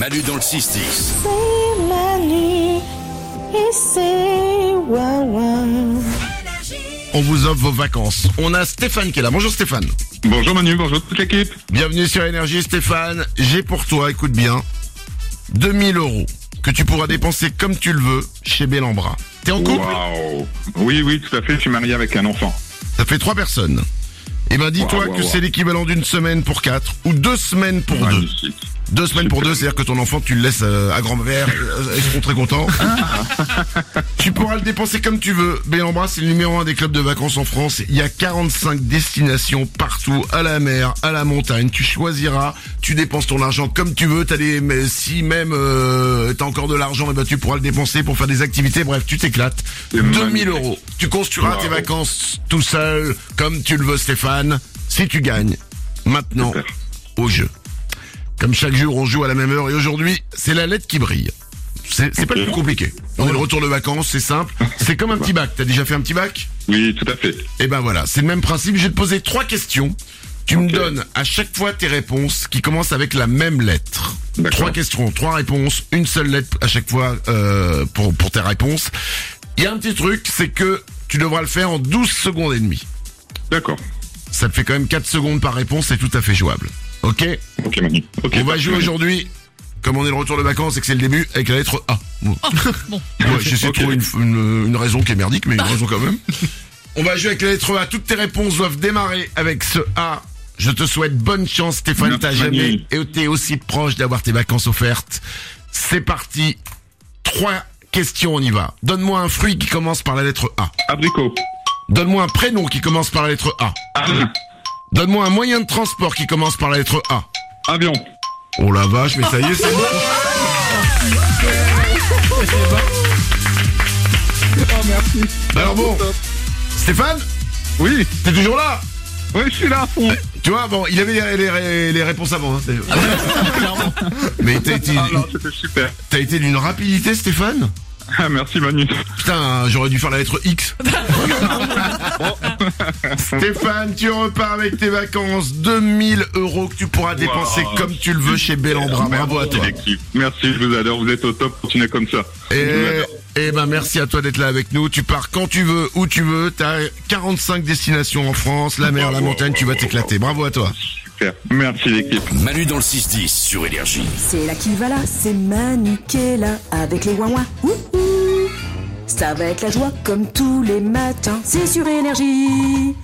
Manu dans le 6-10. C'est Manu et c'est Wawa. On vous offre vos vacances. On a Stéphane qui est là. Bonjour Stéphane. Bonjour Manu, bonjour toute l'équipe. Bienvenue sur Énergie Stéphane. J'ai pour toi, écoute bien, 2000 euros que tu pourras dépenser comme tu le veux chez Bellambra. T'es en couple Waouh. Oui, oui, tout à fait, je suis marié avec un enfant. Ça fait trois personnes. Eh ben dis-toi que c'est l'équivalent d'une semaine pour quatre ou deux semaines pour deux. Magnifique. Deux semaines pour deux, c'est-à-dire que ton enfant, tu le laisses euh, à grand-mère, euh, ils seront très contents. tu pourras le dépenser comme tu veux. Bellambra, c'est le numéro un des clubs de vacances en France. Il y a 45 destinations partout, à la mer, à la montagne. Tu choisiras, tu dépenses ton argent comme tu veux. T'as des, mais si même euh, t'as encore de l'argent, eh ben tu pourras le dépenser pour faire des activités. Bref, tu t'éclates. C'est 2000 magnifique. euros. Tu construiras Wow. tes vacances tout seul, comme tu le veux, Stéphane. Si tu gagnes, maintenant, au jeu. Comme chaque jour, on joue à la même heure et aujourd'hui, c'est la lettre qui brille. C'est pas le plus compliqué. On est de retour de vacances, c'est simple. C'est comme un petit bac. T'as déjà fait un petit bac? Oui, tout à fait. Eh ben voilà, c'est le même principe. Je vais te poser trois questions. Tu me donnes à chaque fois tes réponses qui commencent avec la même lettre. Trois questions, trois réponses, une seule lettre à chaque fois euh, pour, pour tes réponses. Il y a un petit truc, c'est que tu devras le faire en 12 secondes et demie. D'accord. Ça te fait quand même 4 secondes par réponse, c'est tout à fait jouable. Ok Ok Manu. Ok. On va jouer aujourd'hui, comme on est le retour de vacances et que c'est le début, avec la lettre A. Bon. Ouais, J'essaie Ok. de trouver une, une- une raison qui est merdique, mais une raison quand même. On va jouer avec la lettre A. Toutes tes réponses doivent démarrer avec ce A. Je te souhaite bonne chance, Stéphane. Merci, T'as jamais Manu. été aussi proche d'avoir tes vacances offertes. C'est parti. Trois questions, on y va. Donne-moi un fruit qui commence par la lettre A. Abricot. Donne-moi un prénom qui commence par la lettre A. Anne. Donne-moi un moyen de transport qui commence par la lettre A. Avion. Oh la vache, mais ça y est, c'est bon. Alors bon, Stéphane, Oui. t'es toujours là Oui, je suis là à fond. Tu vois, bon, il avait les, les- les réponses avant. Hein, c'est- mais t'as été, Ah non, c'était super. t'as été d'une rapidité, Stéphane Ah, merci Manu. Putain, j'aurais dû faire la lettre X. Stéphane, tu repars avec tes vacances, 2000 euros que tu pourras dépenser Wow. comme tu le veux chez Bellambra. Bravo à Merci, toi. l'équipe. Merci, je vous adore. Vous êtes au top. Continuez comme ça. Et, eh ben merci à toi d'être là avec nous. Tu pars quand tu veux, où tu veux. T'as 45 destinations en France, la mer, la montagne. Tu vas t'éclater. Bravo à toi. Super. Merci l'équipe. Manu dans le 6-10 sur Énergie. C'est là qui va là, c'est Manu qui est là avec les ouh. Ça va être la joie comme tous les matins, c'est sur énergie.